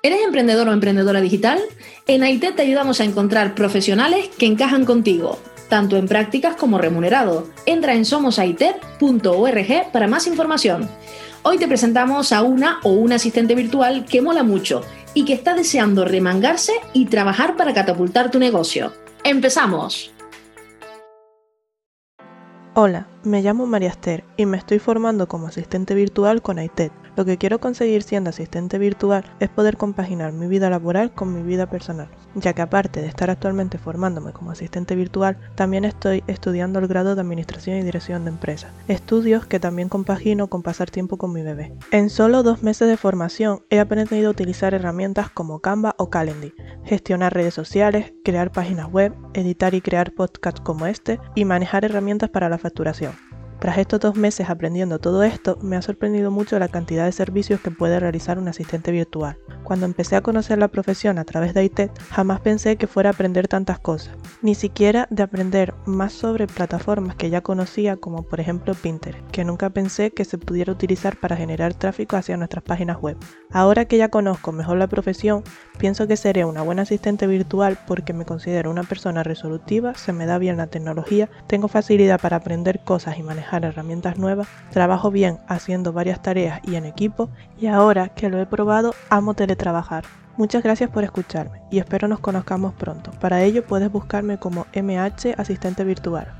¿Eres emprendedor o emprendedora digital? En AITED te ayudamos a encontrar profesionales que encajan contigo, tanto en prácticas como remunerado. Entra en somosaited.org para más información. Hoy te presentamos a una o un asistente virtual que mola mucho y que está deseando remangarse y trabajar para catapultar tu negocio. ¡Empezamos! Hola, me llamo María Esther y me estoy formando como asistente virtual con AITED. Lo que quiero conseguir siendo asistente virtual es poder compaginar mi vida laboral con mi vida personal, ya que aparte de estar actualmente formándome como asistente virtual, también estoy estudiando el grado de Administración y Dirección de Empresas, estudios que también compagino con pasar tiempo con mi bebé. En solo dos meses de formación he aprendido a utilizar herramientas como Canva o Calendly, gestionar redes sociales, crear páginas web, editar y crear podcasts como este y manejar herramientas para la facturación. Tras estos dos meses aprendiendo todo esto, me ha sorprendido mucho la cantidad de servicios que puede realizar un asistente virtual. Cuando empecé a conocer la profesión a través de ITED, jamás pensé que fuera a aprender tantas cosas, ni siquiera de aprender más sobre plataformas que ya conocía como por ejemplo Pinterest, que nunca pensé que se pudiera utilizar para generar tráfico hacia nuestras páginas web. Ahora que ya conozco mejor la profesión, pienso que seré una buena asistente virtual porque me considero una persona resolutiva, se me da bien la tecnología, tengo facilidad para aprender cosas y manejar herramientas nuevas, trabajo bien haciendo varias tareas y en equipo y ahora que lo he probado amo teletrabajar. Muchas gracias por escucharme y espero nos conozcamos pronto. Para ello puedes buscarme como MH Asistente Virtual.